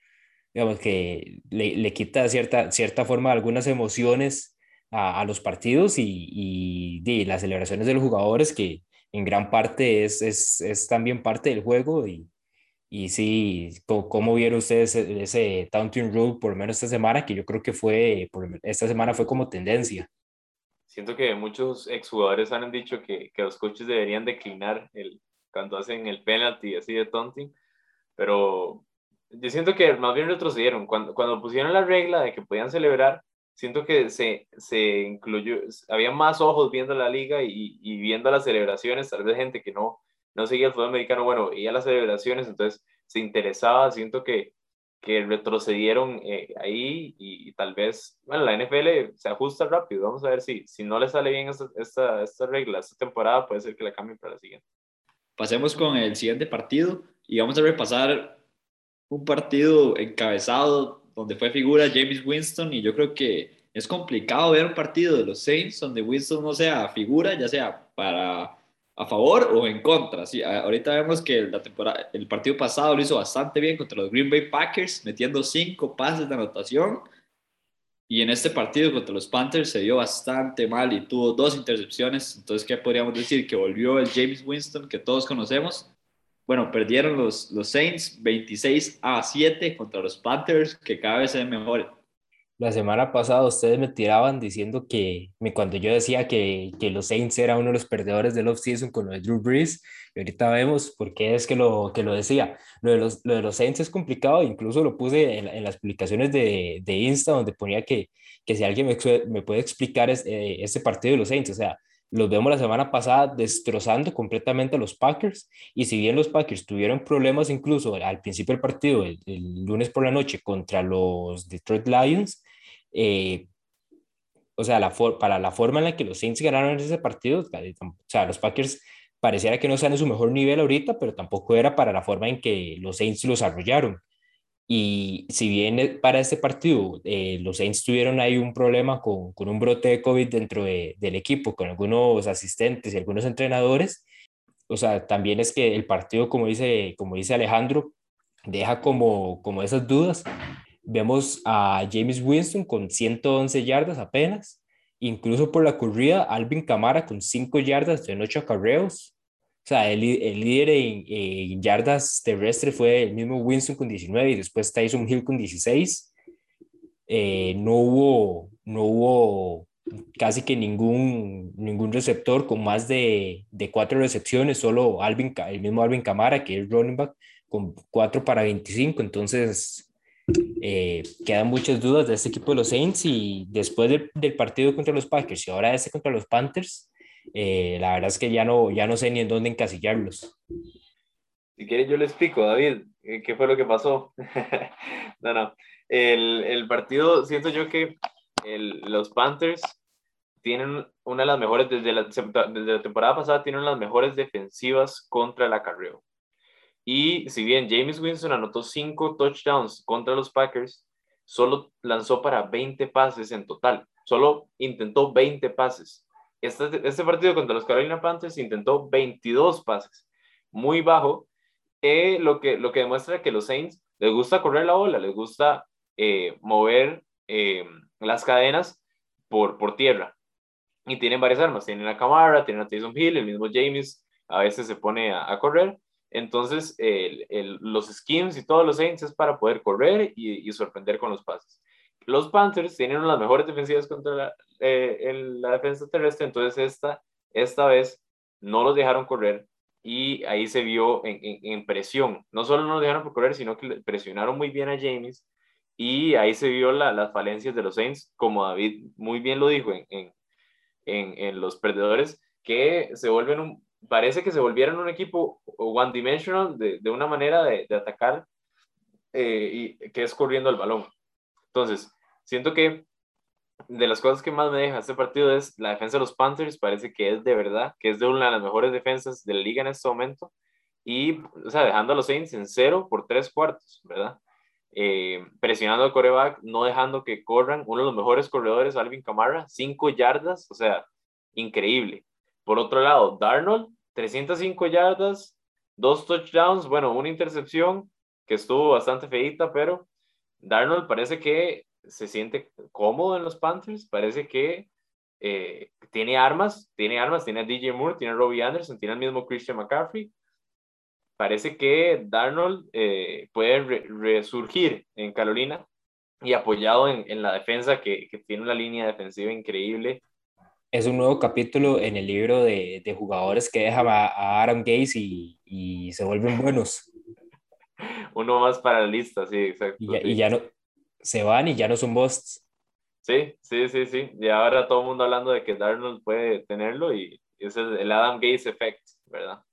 digamos, que le, le quita cierta, cierta forma algunas emociones a, a los partidos y, y, y, las celebraciones de los jugadores que en gran parte es, es, es también parte del juego y, y sí, ¿cómo, vieron ustedes ese, ese Taunting Rule por lo menos esta semana? Que yo creo que fue, por, esta semana fue como tendencia.
Siento que muchos exjugadores han dicho que, que los coaches deberían declinar el, cuando hacen el penalty así de taunting, pero yo siento que más bien retrocedieron. Cuando, cuando pusieron la regla de que podían celebrar, siento que se, se incluyó, había más ojos viendo la liga y, y viendo las celebraciones, tal vez gente que no, no seguía el fútbol americano, bueno, veía las celebraciones, entonces se interesaba, siento que, que retrocedieron eh, ahí y, y, tal vez, bueno, la NFL se ajusta rápido, vamos a ver si, si no le sale bien esta, esta, esta regla esta temporada, puede ser que la cambien para la siguiente.
Pasemos con el siguiente partido y vamos a repasar un partido encabezado donde fue figura James Winston y yo creo que es complicado ver un partido de los Saints donde Winston no sea figura, ya sea para a favor o en contra. Sí, ahorita vemos que la temporada, el partido pasado lo hizo bastante bien contra los Green Bay Packers, metiendo cinco pases de anotación. Y en este partido contra los Panthers se dio bastante mal y tuvo dos intercepciones. Entonces, ¿qué podríamos decir? Que volvió el James Winston que todos conocemos. Bueno, perdieron los, los Saints 26 a 7 contra los Panthers, que cada vez se ven mejores.
La semana pasada ustedes me tiraban diciendo que cuando yo decía que, que los Saints eran uno de los perdedores del offseason con lo de Drew Brees, y ahorita vemos por qué es que lo, que lo decía. Lo de, los, lo de los Saints es complicado, incluso lo puse en, en las publicaciones de, de, Insta donde ponía que, que si alguien me, me puede explicar es, eh, este partido de los Saints, o sea, los vemos la semana pasada destrozando completamente a los Packers. Y si bien los Packers tuvieron problemas incluso al principio del partido, el, el lunes por la noche, contra los Detroit Lions, eh, o sea, la para la forma en la que los Saints ganaron ese partido, o sea, los Packers pareciera que no están en su mejor nivel ahorita, pero tampoco era para la forma en que los Saints los arrollaron. Y si bien eh, para este partido eh, los Saints tuvieron ahí un problema con, con un brote de COVID dentro de, del equipo, con algunos asistentes y algunos entrenadores, o sea, también es que el partido, como dice, como dice Alejandro, deja como, como esas dudas. Vemos a James Winston con 111 yardas apenas, incluso por la corrida, Alvin Camara con 5 yardas en 8 acarreos, o sea, el, el líder en, en, yardas terrestres fue el mismo Winston con 19 y después Tyson Hill con 16. Eh, no, hubo, no hubo casi que ningún, ningún receptor con más de, de cuatro recepciones, solo Alvin, el mismo Alvin Camara, que es running back, con 4 para 25. Entonces, eh, quedan muchas dudas de este equipo de los Saints y después del, partido contra los Packers y ahora este contra los Panthers, eh, la verdad es que ya no, ya no sé ni en dónde encasillarlos.
Si quieres, yo le explico, David, eh, qué fue lo que pasó. [laughs] no, no. El, el, partido, siento yo que los Panthers tienen una de las mejores, desde la, desde la temporada pasada, tienen las mejores defensivas contra el acarreo. Y si bien James Winston anotó cinco touchdowns contra los Packers, solo lanzó para 20 pases en total. Solo intentó 20 pases. Este, este partido contra los Carolina Panthers intentó 22 pases. Muy bajo. Eh, lo, que, lo que demuestra que los Saints les gusta correr la bola, les gusta eh, mover eh, las cadenas por, por tierra. Y tienen varias armas. Tienen a Camara, tienen a Tyson Hill, el mismo James a veces se pone a, a correr. Entonces, los schemes y todos los Saints es para poder correr y, sorprender con los pases. Los Panthers tienen las mejores defensivas contra la, eh, la defensa terrestre, entonces esta, esta vez no los dejaron correr y ahí se vio en, en, presión. No solo no los dejaron correr, sino que presionaron muy bien a James y ahí se vio la, las falencias de los Saints, como David muy bien lo dijo en, en los perdedores, que se vuelven un, parece que se volvieron un equipo one dimensional de, de una manera de, de atacar eh, y que es corriendo el balón. Entonces, siento que de las cosas que más me deja este partido es la defensa de los Panthers, parece que es de verdad, que es de una de las mejores defensas de la liga en este momento, y, o sea, dejando a los Saints en cero por tres cuartos, ¿verdad? Eh, presionando al coreback, no dejando que corran, uno de los mejores corredores, Alvin Kamara, cinco yardas, o sea, increíble. Por otro lado, Darnold, 305 yardas, dos touchdowns, bueno, una intercepción que estuvo bastante feita, pero Darnold parece que se siente cómodo en los Panthers, parece que eh, tiene armas, tiene armas, tiene a DJ Moore, tiene a Robbie Anderson, tiene al mismo Christian McCaffrey. Parece que Darnold eh, puede re resurgir en Carolina y apoyado en, en la defensa que, tiene una línea defensiva increíble
es un nuevo capítulo en el libro de, de jugadores que dejan a, a Aaron Gaze y, y, se vuelven buenos. [laughs]
Uno más para la lista, sí, exacto.
Y ya,
sí.
y ya no, se van y ya no son busts.
Sí, sí, sí, sí. Y ahora todo el mundo hablando de que Darnold puede tenerlo y es el, el Adam Gaze effect, ¿verdad?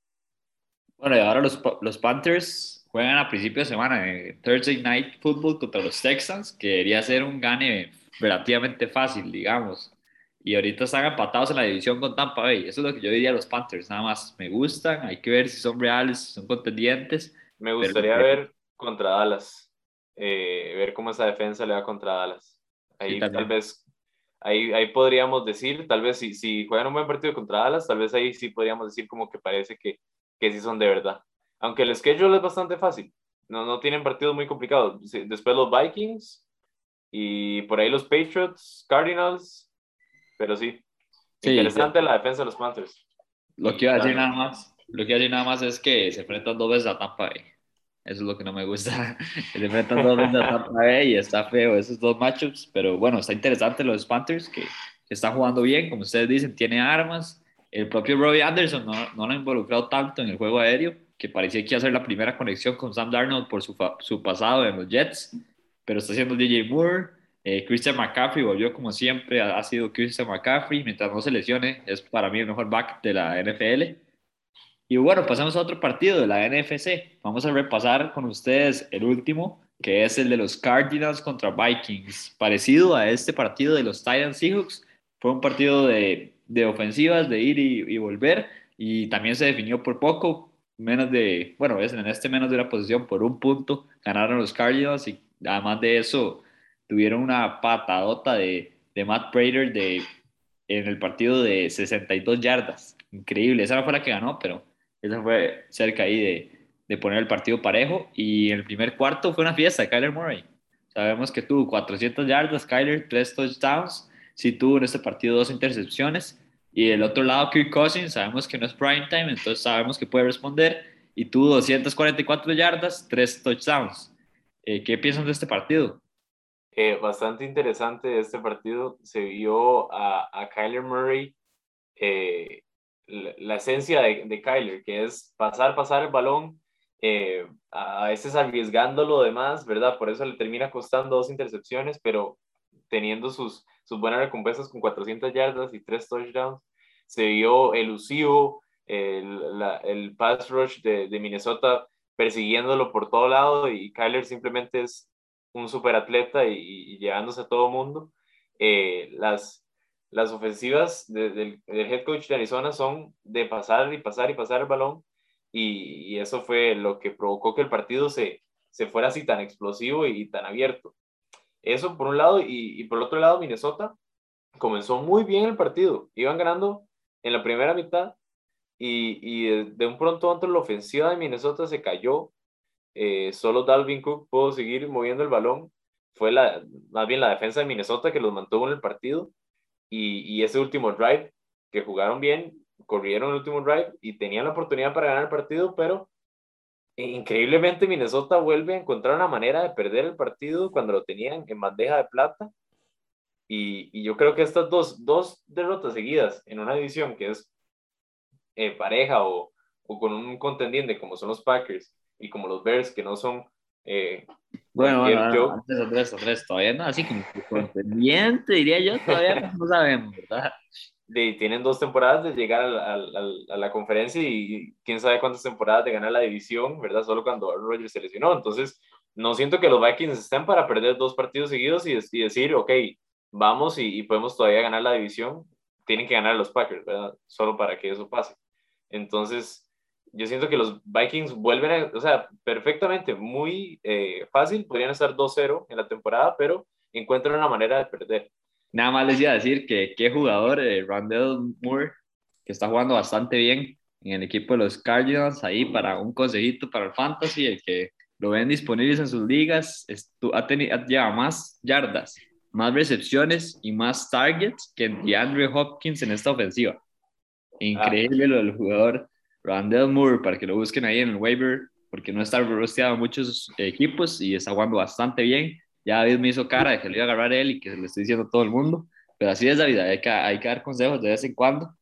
Bueno, y ahora los, los Panthers juegan a principio de semana en Thursday Night Football contra los Texans, que debería ser un gane relativamente fácil, digamos y ahorita están empatados en la división con Tampa Bay. Eso es lo que yo diría a los Panthers, nada más. Me gustan, hay que ver si son reales, si son contendientes.
Me gustaría pero... ver contra Dallas, eh, ver cómo esa defensa le va contra Dallas. Ahí sí, tal vez, ahí, ahí podríamos decir, tal vez si, si juegan un buen partido contra Dallas, tal vez ahí sí podríamos decir como que parece que, que sí son de verdad. Aunque el schedule es bastante fácil, no, no tienen partidos muy complicados. Después los Vikings y por ahí los Patriots, Cardinals, pero sí, sí interesante sí. la defensa de los Panthers.
Lo que iba a decir nada más, lo que iba a decir nada más es que se enfrentan dos veces a Tampa Bay. Eso es lo que no me gusta. [laughs] se enfrentan dos veces a Tampa Bay y está feo esos dos matchups, pero bueno, está interesante los Panthers que, que están jugando bien, como ustedes dicen, tiene armas. El propio Robbie Anderson no, no lo ha involucrado tanto en el juego aéreo, que parecía que iba a ser la primera conexión con Sam Darnold por su, su pasado en los Jets, pero está haciendo DJ Moore. Eh, Christian McCaffrey volvió como siempre, ha, sido Christian McCaffrey, mientras no se lesione, es para mí el mejor back de la NFL. Y bueno, pasamos a otro partido de la NFC. Vamos a repasar con ustedes el último, que es el de los Cardinals contra Vikings. Parecido a este partido de los Titans Seahawks, fue un partido de, de ofensivas, de ir y, volver, y también se definió por poco, menos de, bueno, en este menos de una posición, por un punto, ganaron los Cardinals, y además de eso, tuvieron una patadota de, de Matt Prater de, en el partido de 62 yardas. Increíble, esa no fue la que ganó, pero esa fue cerca ahí de, de poner el partido parejo. Y el primer cuarto fue una fiesta, Kyler Murray. Sabemos que tuvo 400 yardas, Kyler, 3 touchdowns. Sí tuvo en este partido dos intercepciones. Y del otro lado, Kirk Cousins, sabemos que no es prime time, entonces sabemos que puede responder. Y tuvo 244 yardas, 3 touchdowns. Eh, ¿Qué piensan de este partido?
Eh, bastante interesante este partido. Se vio a, a Kyler Murray, eh, la, la, esencia de, de, Kyler, que es pasar, pasar el balón, eh, a veces arriesgando lo demás, ¿verdad? Por eso le termina costando dos intercepciones, pero teniendo sus, sus buenas recompensas con 400 yardas y tres touchdowns. Se vio elusivo, el, la, el pass rush de, de Minnesota persiguiéndolo por todo lado y Kyler simplemente es un superatleta y, y llevándose a todo mundo. Eh, las, las ofensivas de, de, del head coach de Arizona son de pasar y pasar y pasar el balón y, eso fue lo que provocó que el partido se, se fuera así tan explosivo y, tan abierto. Eso por un lado, y, por el otro lado, Minnesota comenzó muy bien el partido, iban ganando en la primera mitad y, y de, un pronto a otro la ofensiva de Minnesota se cayó, eh, solo Dalvin Cook pudo seguir moviendo el balón, fue la, más bien la defensa de Minnesota que los mantuvo en el partido y, ese último drive que jugaron bien, corrieron el último drive y tenían la oportunidad para ganar el partido, pero increíblemente Minnesota vuelve a encontrar una manera de perder el partido cuando lo tenían en bandeja de plata. Y, y yo creo que estas dos, dos derrotas seguidas en una división que es eh, pareja o, o, con un contendiente como son los Packers y como los Bears que no son... Eh,
bueno, bueno, yo... antes, Andrés, Andrés, todavía no, así como contendiente, diría yo, todavía no sabemos, ¿verdad?
de, tienen dos temporadas de llegar a la, a, la, conferencia y quién sabe cuántas temporadas de ganar la división, ¿verdad? Solo cuando Aaron Rodgers se lesionó. Entonces, no siento que los Vikings estén para perder dos partidos seguidos y, y decir, ok, vamos y, y, podemos todavía ganar la división. Tienen que ganar los Packers, ¿verdad? Solo para que eso pase. Entonces, yo siento que los Vikings vuelven a, o sea, perfectamente, muy eh, fácil, podrían estar 2-0 en la temporada, pero encuentran una manera de perder.
Nada más les iba a decir que qué jugador, eh, Randall Moore, que está jugando bastante bien en el equipo de los Cardinals, ahí para un consejito para el Fantasy, el que lo ven disponibles en sus ligas, ha tenido, lleva más yardas, más recepciones y más targets que DeAndre Hopkins en esta ofensiva. Increíble lo del jugador Randall Moore, para que lo busquen ahí en el waiver, porque no está rosteado en muchos equipos y está jugando bastante bien ya David me hizo cara de que lo iba a agarrar él y que le estoy diciendo a todo el mundo, pero así es la vida, hay que, hay que dar consejos de vez en cuando.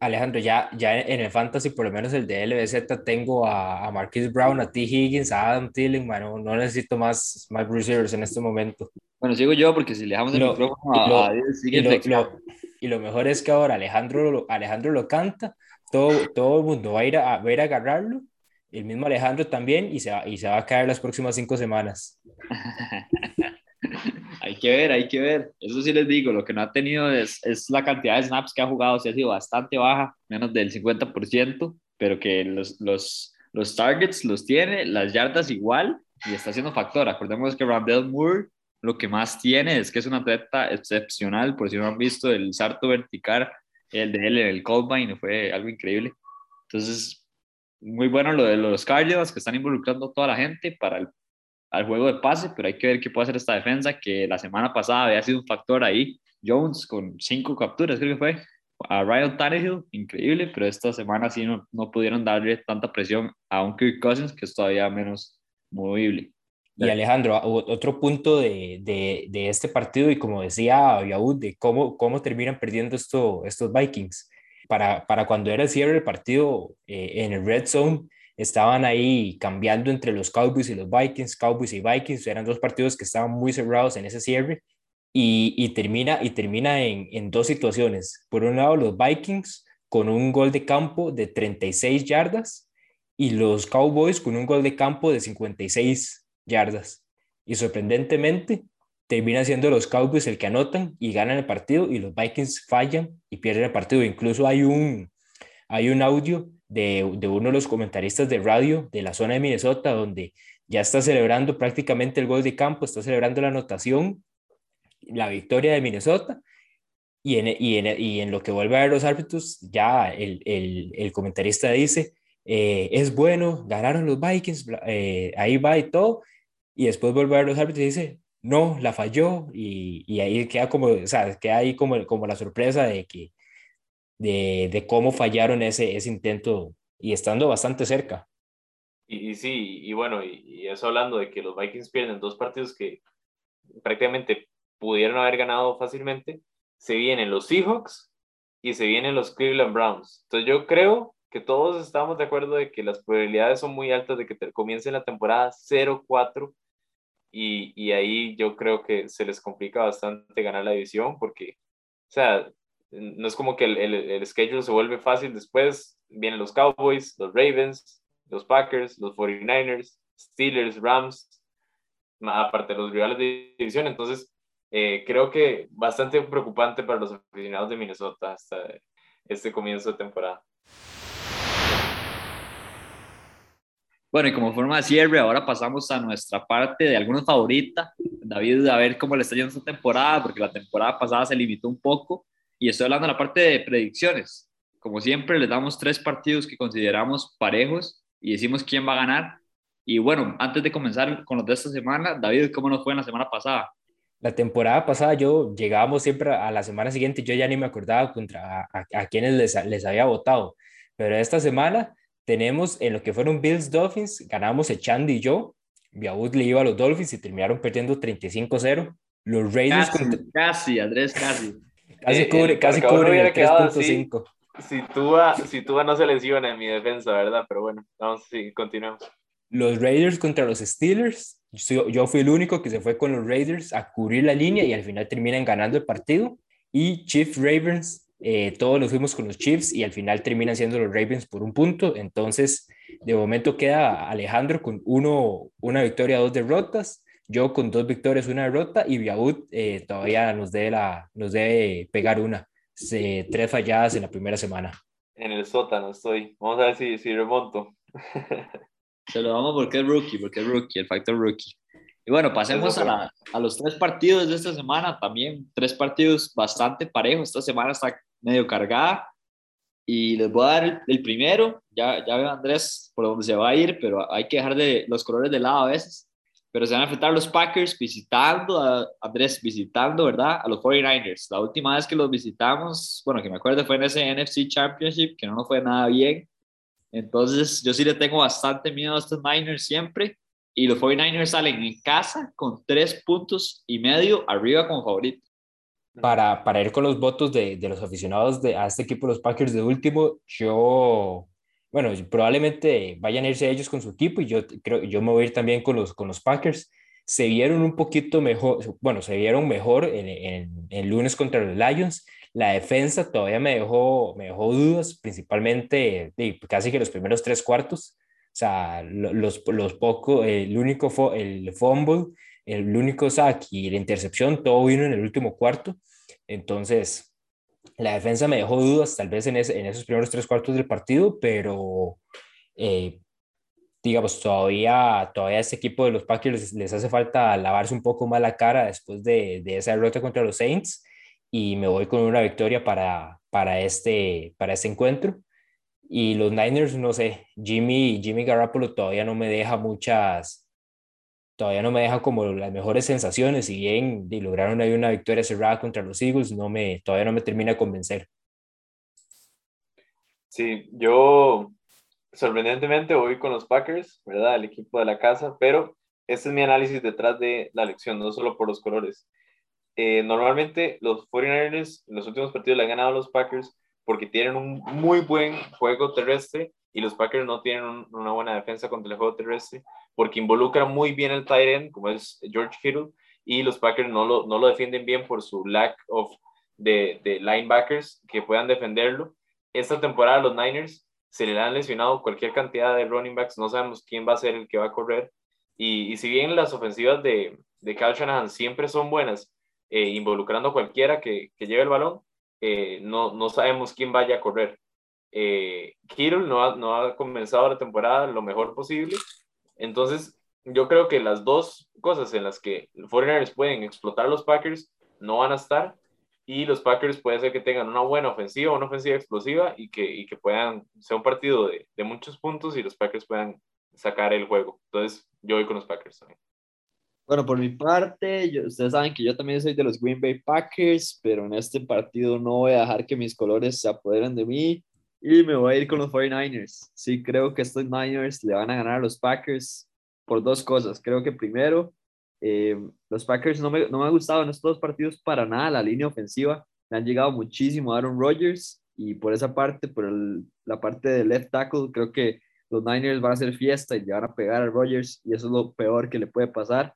Alejandro, ya, ya en el fantasy, por lo menos el de LBZ, tengo a, a Marquis Brown, a T. Higgins, a Adam Thielen, bueno, no necesito más, más receivers en este momento.
Bueno, sigo yo porque si le dejamos el lo, micrófono a, lo,
y, lo, y lo mejor es que ahora Alejandro Alejandro lo canta, todo, todo el mundo va a ir a, ir a agarrarlo, el mismo Alejandro también, y se, va, y se va a caer las próximas cinco semanas. [laughs]
hay que ver, hay que ver. Eso sí les digo, lo que no ha tenido es, es la cantidad de snaps que ha jugado, sí ha sido bastante baja, menos del 50%, pero que los, los, los targets los tiene, las yardas igual, y está siendo factor. Acordemos que Randall Moore lo que más tiene es que es un atleta excepcional, por si no han visto el salto vertical, el de él en el Combine, fue algo increíble. Entonces, muy bueno lo de los Cardinals que están involucrando a toda la gente para el al juego de pase, pero hay que ver qué puede hacer esta defensa, que la semana pasada había sido un factor ahí. Jones con cinco capturas, creo que fue. A Ryan Tannehill, increíble, pero esta semana sí no, no pudieron darle tanta presión a un Kirk Cousins, que es todavía menos movible.
Y Alejandro, otro punto de, de, de este partido, y como decía Yaud, de cómo, cómo terminan perdiendo esto, estos Vikings. Para, para cuando era el cierre del partido eh, en el Red Zone, estaban ahí cambiando entre los Cowboys y los Vikings, Cowboys y Vikings, eran dos partidos que estaban muy cerrados en ese cierre y, y termina, y termina en, en, dos situaciones. Por un lado, los Vikings con un gol de campo de 36 yardas y los Cowboys con un gol de campo de 56 yardas. Y sorprendentemente, termina siendo los Cowboys el que anotan y ganan el partido y los Vikings fallan y pierden el partido. Incluso hay un, hay un audio de, uno de los comentaristas de radio de la zona de Minnesota, donde ya está celebrando prácticamente el gol de campo, está celebrando la anotación, la victoria de Minnesota, y en, y en, y en lo que vuelve a ver los árbitros, ya el, el, el comentarista dice, eh, es bueno, ganaron los Vikings, eh, ahí va y todo, y después vuelve a ver los árbitros y dice, no, la falló, y, y ahí queda como, o sea, queda ahí como, como la sorpresa de que, de, de cómo fallaron ese, ese intento y estando bastante cerca.
Y, y sí, y bueno, y, y, eso hablando de que los Vikings pierden dos partidos que prácticamente pudieron haber ganado fácilmente, se vienen los Seahawks y se vienen los Cleveland Browns. Entonces yo creo que todos estamos de acuerdo de que las probabilidades son muy altas de que comience la temporada 0-4 y, y ahí yo creo que se les complica bastante ganar la división porque, o sea, no es como que el, el, el, schedule se vuelve fácil después. Vienen los Cowboys, los Ravens, los Packers, los 49ers, Steelers, Rams, aparte de los rivales de división. Entonces, eh, creo que bastante preocupante para los aficionados de Minnesota hasta este comienzo de temporada.
Bueno, y como forma de cierre, ahora pasamos a nuestra parte de algunos favorita. David, a ver cómo le está yendo esta temporada, porque la temporada pasada se limitó un poco. Y estoy hablando de la parte de predicciones. Como siempre, les damos tres partidos que consideramos parejos y decimos quién va a ganar. Y bueno, antes de comenzar con los de esta semana, David, ¿cómo nos fue en la semana pasada?
La temporada pasada yo llegábamos siempre a la semana siguiente, yo ya ni me acordaba contra a, a, quienes les, les había votado. Pero esta semana tenemos en lo que fueron Bills Dolphins, ganamos Echandi y yo. Biaud le iba a los Dolphins y terminaron perdiendo 35-0. Los Raiders.
Casi, contra... casi Andrés, casi.
Casi eh, cubre, casi cubre el 3.5
si Tua, si Tua no se lesiona en mi defensa, ¿verdad? Pero bueno, vamos, sí, continuemos.
Los Raiders contra los Steelers. Yo fui el único que se fue con los Raiders a cubrir la línea y al final terminan ganando el partido. Y Chiefs Ravens, eh, todos nos fuimos con los Chiefs y al final terminan siendo los Ravens por un punto. Entonces, de momento queda Alejandro con uno, una victoria, dos derrotas. Yo con dos victorias, una derrota. Y Biaud eh, todavía nos debe, la, nos debe pegar una tres falladas en la primera semana.
En el sótano estoy. Vamos a ver si, si remonto. [laughs]
Se lo damos porque es rookie, porque es rookie, el factor rookie. Y bueno, pasemos a, la, a, los tres partidos de esta semana también. Tres partidos bastante parejos. Esta semana está medio cargada. Y les voy a dar el, primero. Ya, ya veo Andrés por dónde se va a ir, pero hay que dejar de los colores de lado a veces pero se van a enfrentar los Packers visitando, a Andrés visitando, ¿verdad? A los 49ers. La última vez que los visitamos, bueno, que me acuerdo fue en ese NFC Championship, que no nos fue nada bien. Entonces, yo sí le tengo bastante miedo a estos Niners siempre. Y los 49ers salen en casa con tres puntos y medio arriba como favorito.
Para, para ir con los votos de, de los aficionados de, a este equipo, los Packers de último, yo bueno, probablemente vayan a irse ellos con su equipo y yo creo yo me voy a ir también con los, con los Packers. Se vieron un poquito mejor, bueno, se vieron mejor en, en, lunes contra los Lions. La defensa todavía me dejó, me dejó dudas, principalmente de, casi que los primeros tres cuartos. O sea, los, los pocos, el único, el fumble, el único sack y la intercepción, todo vino en el último cuarto. Entonces, la defensa me dejó dudas tal vez en, en esos primeros tres cuartos del partido, pero eh, digamos, todavía, todavía a este equipo de los Packers les, hace falta lavarse un poco más la cara después de, de, esa derrota contra los Saints y me voy con una victoria para, para, este, para este encuentro. Y los Niners, no sé, Jimmy, Jimmy Garoppolo todavía no me deja muchas, todavía no me deja como las mejores sensaciones, si bien y lograron ahí una victoria cerrada contra los Eagles, no me, todavía no me termina de convencer.
Sí, yo sorprendentemente voy con los Packers, ¿verdad? El equipo de la casa, pero este es mi análisis detrás de la elección, no solo por los colores. Eh, normalmente los 49ers en los últimos partidos le han ganado a los Packers porque tienen un muy buen juego terrestre y los Packers no tienen una buena defensa contra el juego terrestre porque involucra muy bien el tight end, como es George Kittle, y los Packers no lo, no lo defienden bien por su lack of de, de, linebackers que puedan defenderlo. Esta temporada los Niners se le han lesionado cualquier cantidad de running backs, no sabemos quién va a ser el que va a correr. Y, y si bien las ofensivas de, de Kyle Shanahan siempre son buenas, eh, involucrando a cualquiera que, que lleve el balón, eh, no, no sabemos quién vaya a correr. Eh, Kittle no ha, no ha comenzado la temporada lo mejor posible entonces, yo creo que las dos cosas en las que los Foreigners pueden explotar los Packers no van a estar y los Packers puede ser que tengan una buena ofensiva, una ofensiva explosiva y que, y que puedan ser un partido de, de, muchos puntos y los Packers puedan sacar el juego. Entonces, yo voy con los Packers también.
Bueno, por mi parte, yo, ustedes saben que yo también soy de los Green Bay Packers, pero en este partido no voy a dejar que mis colores se apoderen de mí. Y me voy a ir con los 49ers. Sí, creo que estos Niners le van a ganar a los Packers por dos cosas. Creo que primero, eh, los Packers no me, no me han gustado en estos dos partidos para nada la línea ofensiva. Le han llegado muchísimo a Aaron Rodgers y por esa parte, por la parte de left tackle, creo que los Niners van a hacer fiesta y le van a pegar a Rodgers y eso es lo peor que le puede pasar.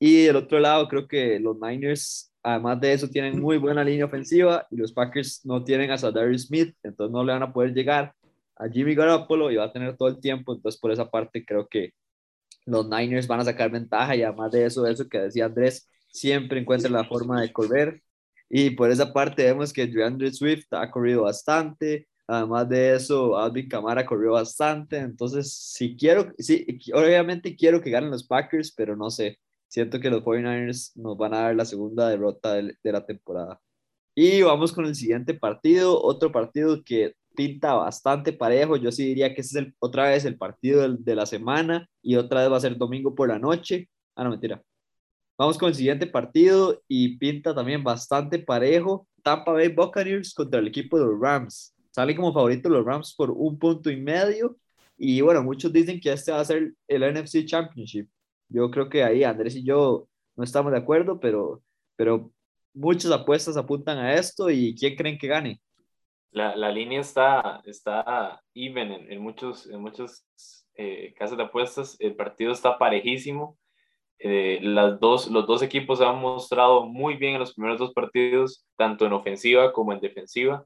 Y del otro lado, creo que los Niners Además de eso, tienen muy buena línea ofensiva y los Packers no tienen a Sadarius Smith, entonces no le van a poder llegar a Jimmy Garoppolo y va a tener todo el tiempo. Entonces, por esa parte, creo que los Niners van a sacar ventaja y además de eso, eso que decía Andrés, siempre encuentra la forma de correr. Y por esa parte, vemos que DeAndre Swift ha corrido bastante, Además de eso, Alvin Kamara corrió bastante. Entonces, si quiero, sí, obviamente quiero que ganen los Packers, pero no sé. Siento que los 49ers nos van a dar la segunda derrota de, la temporada. Y vamos con el siguiente partido, otro partido que pinta bastante parejo. Yo sí diría que es otra vez el partido de, de la semana y otra vez va a ser domingo por la noche. Ah, no, mentira. Vamos con el siguiente partido y pinta también bastante parejo. Tampa Bay Buccaneers contra el equipo de los Rams. Salen como favoritos los Rams por un punto y medio. Y bueno, muchos dicen que este va a ser el NFC Championship. Yo creo que ahí Andrés y yo no estamos de acuerdo, pero, pero muchas apuestas apuntan a esto. ¿Y quién creen que gane?
La, la línea está, está even en, en muchos, en muchos eh, casos de apuestas. El partido está parejísimo. Eh, las dos, los dos equipos se han mostrado muy bien en los primeros dos partidos, tanto en ofensiva como en defensiva.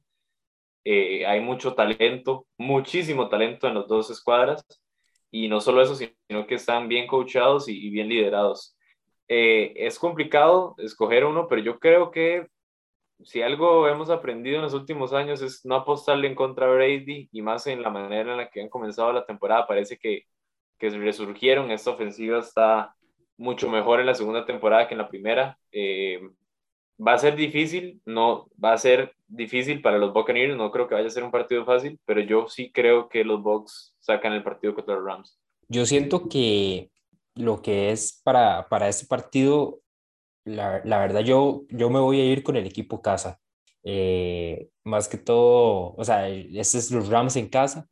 Eh, hay mucho talento, muchísimo talento en las dos escuadras. Y no solo eso, sino que están bien coachados y, y bien liderados. Eh, es complicado escoger uno, pero yo creo que si algo hemos aprendido en los últimos años es no apostarle en contra de Brady y más en la manera en la que han comenzado la temporada. Parece que, que resurgieron. Esta ofensiva está mucho mejor en la segunda temporada que en la primera. Eh, va a ser difícil, no va a ser difícil para los Buccaneers, no creo que vaya a ser un partido fácil, pero yo sí creo que los Bucks sacan el partido contra los Rams.
Yo siento que lo que es para, para este partido, la, la verdad yo, yo me voy a ir con el equipo casa. Eh, más que todo, o sea, este es los Rams en casa.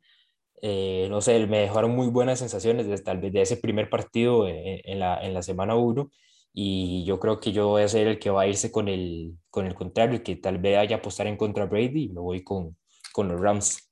Eh, no sé, me dejaron muy buenas sensaciones desde tal vez de ese primer partido en, en la, en la semana 1 y yo creo que yo voy a ser el que va a irse con el, con el contrario, que tal vez vaya a apostar en contra Brady y me voy con, con los Rams.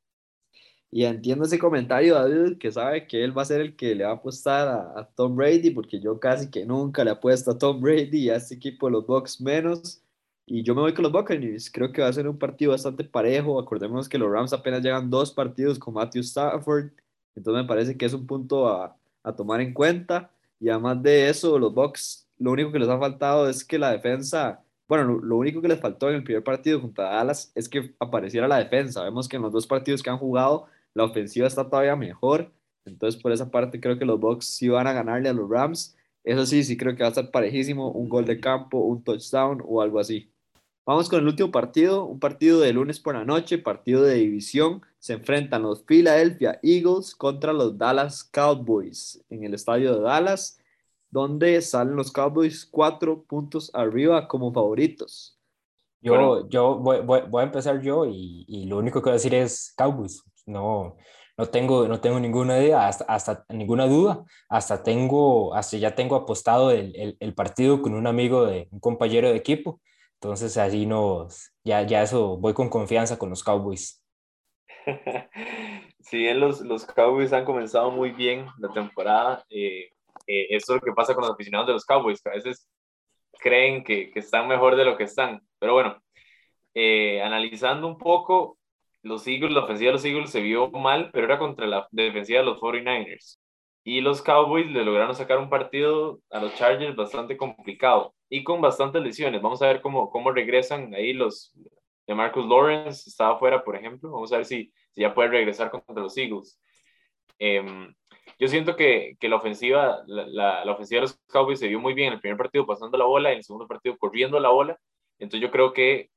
Y entiendo ese comentario, David, que sabe que él va a ser el que le va a apostar a, a Tom Brady, porque yo casi que nunca le apuesto a Tom Brady y a este equipo de los Bucks menos. Y yo me voy con los Buccaneers. Creo que va a ser un partido bastante parejo. Acordémonos que los Rams apenas llegan dos partidos con Matthew Stafford. Entonces me parece que es un punto a, a tomar en cuenta. Y además de eso, los Bucks lo único que les ha faltado es que la defensa, bueno, lo, único que les faltó en el primer partido contra Dallas es que apareciera la defensa. Vemos que en los dos partidos que han jugado, la ofensiva está todavía mejor. Entonces, por esa parte, creo que los Bucks sí van a ganarle a los Rams. Eso sí, sí creo que va a estar parejísimo, un gol de campo, un touchdown o algo así. Vamos con el último partido, un partido de lunes por la noche, partido de división. Se enfrentan los Philadelphia Eagles contra los Dallas Cowboys en el estadio de Dallas donde salen los Cowboys cuatro puntos arriba como favoritos.
Yo, bueno, yo voy, voy, voy, a empezar yo y, y, lo único que voy a decir es Cowboys. No, no, tengo, no tengo ninguna idea, hasta, hasta ninguna duda. Hasta, tengo, hasta ya tengo apostado el, el, el, partido con un amigo, de un compañero de equipo. Entonces, así nos, ya, ya eso, voy con confianza con los Cowboys. [laughs]
Sí, los, los Cowboys han comenzado muy bien la temporada. Eh, eh, es lo que pasa con los aficionados de los Cowboys, que a veces creen que, que están mejor de lo que están. Pero bueno, eh, analizando un poco, los Eagles, la ofensiva de los Eagles se vio mal, pero era contra la defensiva de los 49ers. Y los Cowboys le lograron sacar un partido a los Chargers bastante complicado y con bastantes lesiones. Vamos a ver cómo, cómo regresan ahí los de Marcus Lawrence, estaba fuera, por ejemplo. Vamos a ver si, si ya puede regresar contra los Eagles. Eh, yo siento que, que la ofensiva, la, la, ofensiva de los Cowboys se vio muy bien en el primer partido pasando la bola, en el segundo partido corriendo la bola. Entonces yo creo que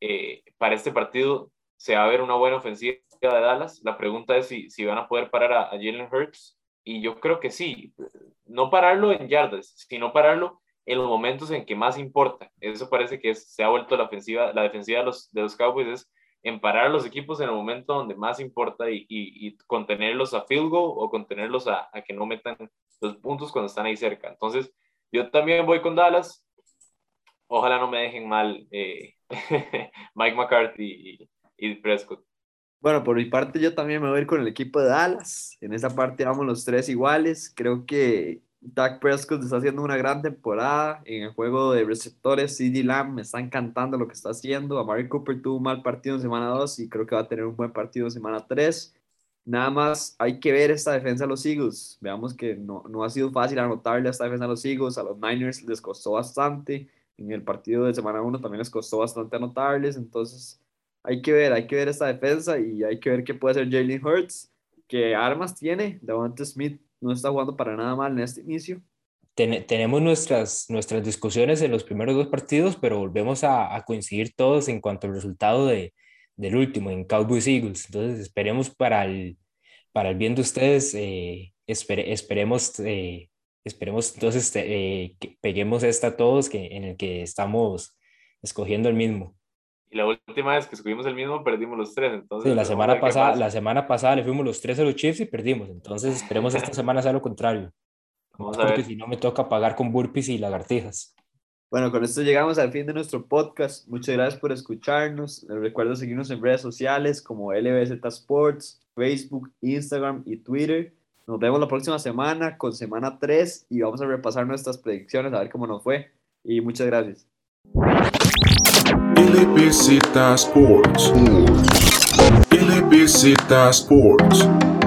eh, para este partido se va a ver una buena ofensiva de Dallas. La pregunta es si, si van a poder parar a, a Jalen Hurts. Y yo creo que sí. No pararlo en yardas, sino pararlo en los momentos en que más importa. Eso parece que se ha vuelto la ofensiva, la defensiva de los, de los Cowboys en parar a los equipos en el momento donde más importa y, y, y contenerlos a field goal o contenerlos a, a, que no metan los puntos cuando están ahí cerca. Entonces, yo también voy con Dallas. Ojalá no me dejen mal eh, [laughs] Mike McCarthy y, Prescott.
Bueno, por mi parte yo también me voy con el equipo de Dallas. En esa parte vamos los tres iguales. Creo que Dak Prescott está haciendo una gran temporada en el juego de receptores. CD Lamb me está encantando lo que está haciendo. Amari Cooper tuvo un mal partido en semana 2 y creo que va a tener un buen partido en semana 3. Nada más hay que ver esta defensa de los Eagles. Veamos que no, no ha sido fácil anotarle esta defensa de los Eagles. A los Niners les costó bastante. En el partido de semana 1 también les costó bastante anotarles. Entonces, hay que ver, hay que ver esta defensa y hay que ver qué puede hacer Jalen Hurts, que armas tiene. Devonta Smith no está jugando para nada mal en este inicio.
tenemos nuestras, nuestras discusiones en los primeros dos partidos, pero volvemos a, a coincidir todos en cuanto al resultado de, del último, en Cowboys Eagles. Entonces, esperemos para el, para el bien de ustedes, eh, esperemos, eh, esperemos entonces eh, que peguemos esta a todos que, en el que estamos escogiendo el mismo.
Y la última vez que escogimos el mismo, perdimos los tres. Entonces,
sí, la, semana pasada, la semana pasada le fuimos los tres a los Chiefs y perdimos. Entonces, esperemos esta [laughs] semana sea lo contrario. Vamos a porque ver. si no me toca pagar con burpees y lagartijas.
Bueno, con esto llegamos al fin de nuestro podcast. Muchas gracias por escucharnos. Les recuerdo seguirnos en redes sociales como LBZ Sports, Facebook, Instagram y Twitter. Nos vemos la próxima semana con semana 3 y vamos a repasar nuestras predicciones a ver cómo nos fue. Y muchas gracias.
LBZ Sports. LBZ Sports.